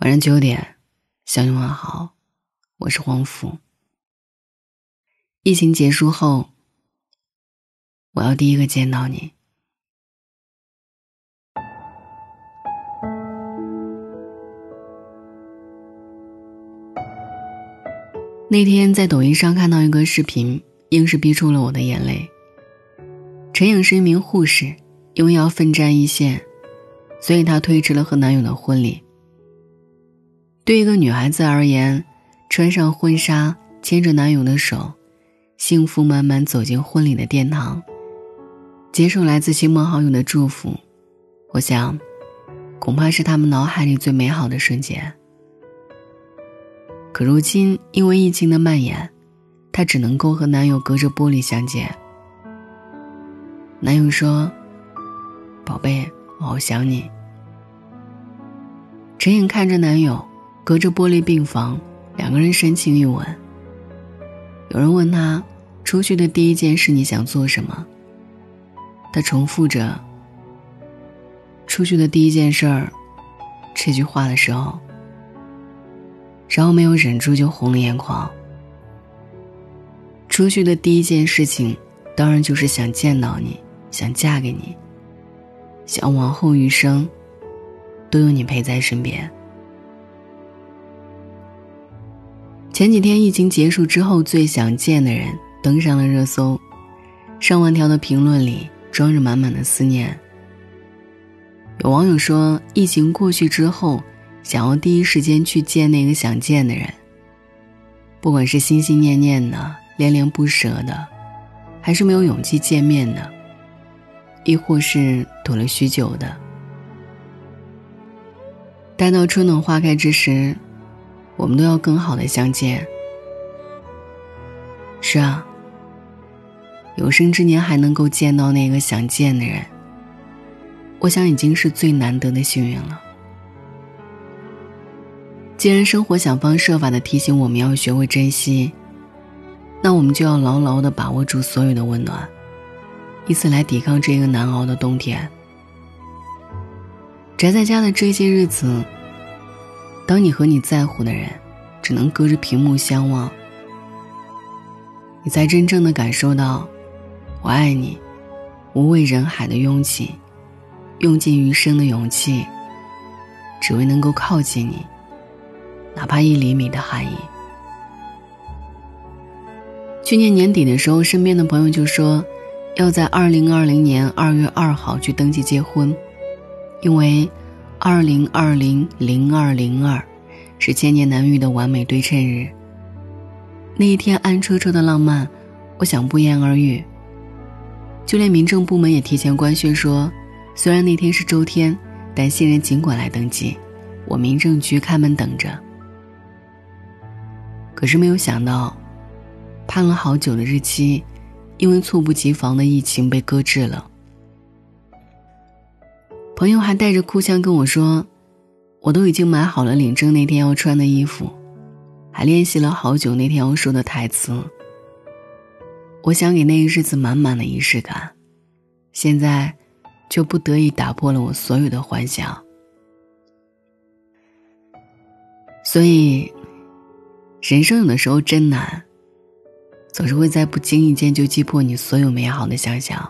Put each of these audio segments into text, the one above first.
晚上九点，向你问好，我是黄甫。疫情结束后，我要第一个见到你。那天在抖音上看到一个视频，硬是逼出了我的眼泪。陈颖是一名护士，因为要奋战一线，所以她推迟了和男友的婚礼。对一个女孩子而言，穿上婚纱，牵着男友的手，幸福满满走进婚礼的殿堂，接受来自亲朋好友的祝福，我想，恐怕是他们脑海里最美好的瞬间。可如今因为疫情的蔓延，她只能够和男友隔着玻璃相见。男友说：“宝贝，我好想你。”陈颖看着男友。隔着玻璃病房，两个人深情一吻。有人问他，出去的第一件事你想做什么？他重复着。出去的第一件事儿，这句话的时候，然后没有忍住就红了眼眶。出去的第一件事情，当然就是想见到你，想嫁给你，想往后余生，都有你陪在身边。前几天疫情结束之后，最想见的人登上了热搜，上万条的评论里装着满满的思念。有网友说，疫情过去之后，想要第一时间去见那个想见的人。不管是心心念念的、恋恋不舍的，还是没有勇气见面的，亦或是躲了许久的，待到春暖花开之时。我们都要更好的相见。是啊，有生之年还能够见到那个想见的人，我想已经是最难得的幸运了。既然生活想方设法的提醒我们要学会珍惜，那我们就要牢牢的把握住所有的温暖，以此来抵抗这个难熬的冬天。宅在家的这些日子。当你和你在乎的人只能隔着屏幕相望，你才真正的感受到“我爱你”，无畏人海的拥挤，用尽余生的勇气，只为能够靠近你，哪怕一厘米的含义。去年年底的时候，身边的朋友就说，要在二零二零年二月二号去登记结婚，因为。二零二零零二零二，是千年难遇的完美对称日。那一天暗戳戳的浪漫，我想不言而喻。就连民政部门也提前官宣说，虽然那天是周天，但新人尽管来登记，我民政局开门等着。可是没有想到，盼了好久的日期，因为猝不及防的疫情被搁置了。朋友还带着哭腔跟我说：“我都已经买好了领证那天要穿的衣服，还练习了好久那天要说的台词。我想给那个日子满满的仪式感，现在，就不得已打破了我所有的幻想。所以，人生有的时候真难，总是会在不经意间就击破你所有美好的想象。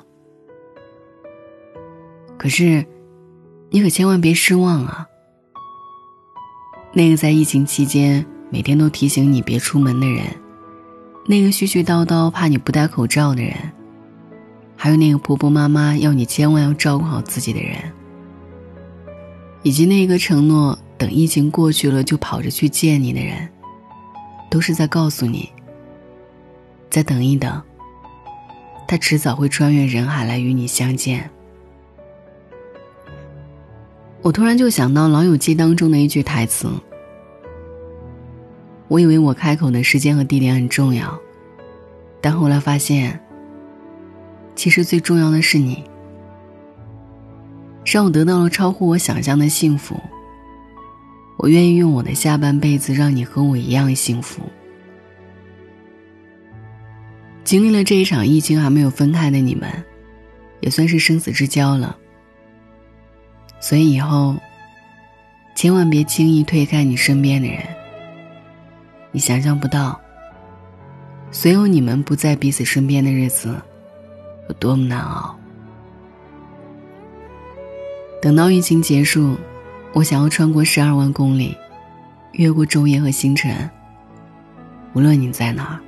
可是。”你可千万别失望啊！那个在疫情期间每天都提醒你别出门的人，那个絮絮叨叨怕你不戴口罩的人，还有那个婆婆妈妈要你千万要照顾好自己的人，以及那个承诺等疫情过去了就跑着去见你的人，都是在告诉你：再等一等，他迟早会穿越人海来与你相见。我突然就想到《老友记》当中的一句台词。我以为我开口的时间和地点很重要，但后来发现，其实最重要的是你，让我得到了超乎我想象的幸福。我愿意用我的下半辈子让你和我一样幸福。经历了这一场疫情还没有分开的你们，也算是生死之交了。所以以后，千万别轻易推开你身边的人。你想象不到，所有你们不在彼此身边的日子，有多么难熬。等到疫情结束，我想要穿过十二万公里，越过昼夜和星辰。无论你在哪儿，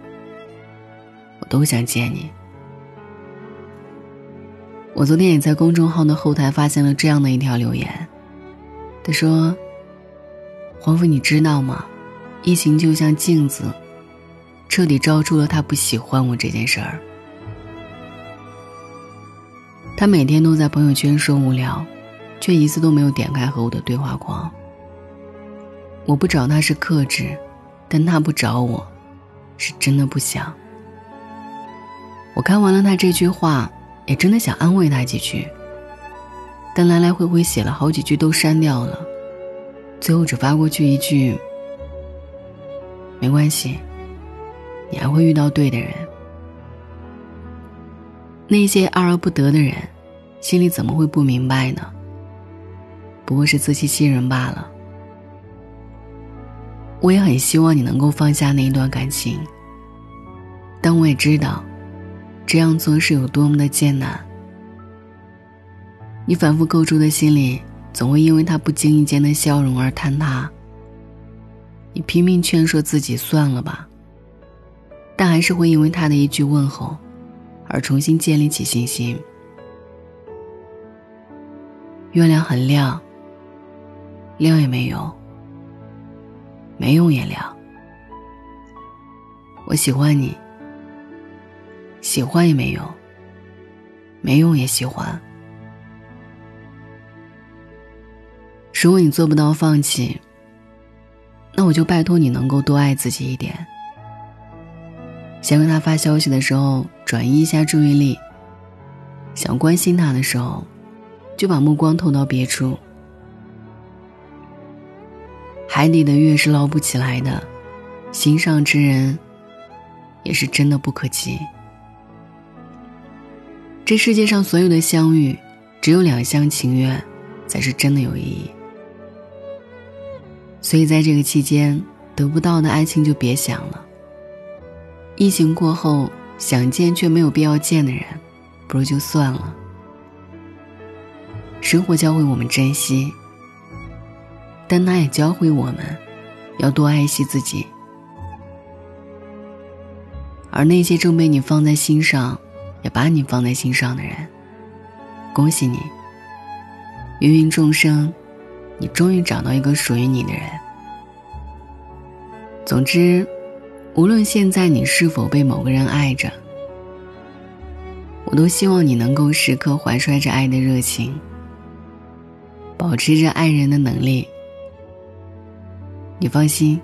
我都想见你。我昨天也在公众号的后台发现了这样的一条留言，他说：“黄甫，你知道吗？疫情就像镜子，彻底照出了他不喜欢我这件事儿。他每天都在朋友圈说无聊，却一次都没有点开和我的对话框。我不找他是克制，但他不找我，是真的不想。我看完了他这句话。”也真的想安慰他几句，但来来回回写了好几句都删掉了，最后只发过去一句：“没关系，你还会遇到对的人。”那些爱而不得的人，心里怎么会不明白呢？不过是自欺欺人罢了。我也很希望你能够放下那一段感情，但我也知道。这样做是有多么的艰难。你反复构筑的心里，总会因为他不经意间的笑容而坍塌。你拼命劝说自己算了吧，但还是会因为他的一句问候，而重新建立起信心。月亮很亮，亮也没用，没用也亮。我喜欢你。喜欢也没用，没用也喜欢。如果你做不到放弃，那我就拜托你能够多爱自己一点。想跟他发消息的时候，转移一下注意力；想关心他的时候，就把目光投到别处。海底的月是捞不起来的，心上之人，也是真的不可及。这世界上所有的相遇，只有两厢情愿，才是真的有意义。所以在这个期间，得不到的爱情就别想了。疫情过后，想见却没有必要见的人，不如就算了。生活教会我们珍惜，但它也教会我们，要多爱惜自己。而那些正被你放在心上。也把你放在心上的人，恭喜你！芸芸众生，你终于找到一个属于你的人。总之，无论现在你是否被某个人爱着，我都希望你能够时刻怀揣着爱的热情，保持着爱人的能力。你放心，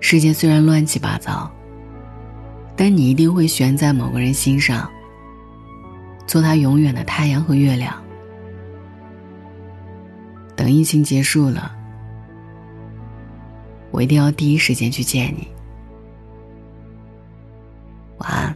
世界虽然乱七八糟。但你一定会悬在某个人心上，做他永远的太阳和月亮。等疫情结束了，我一定要第一时间去见你。晚安。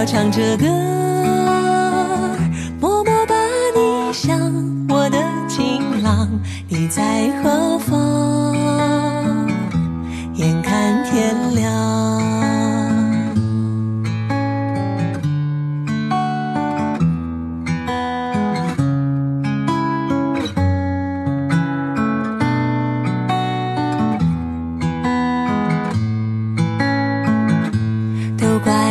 我唱着歌，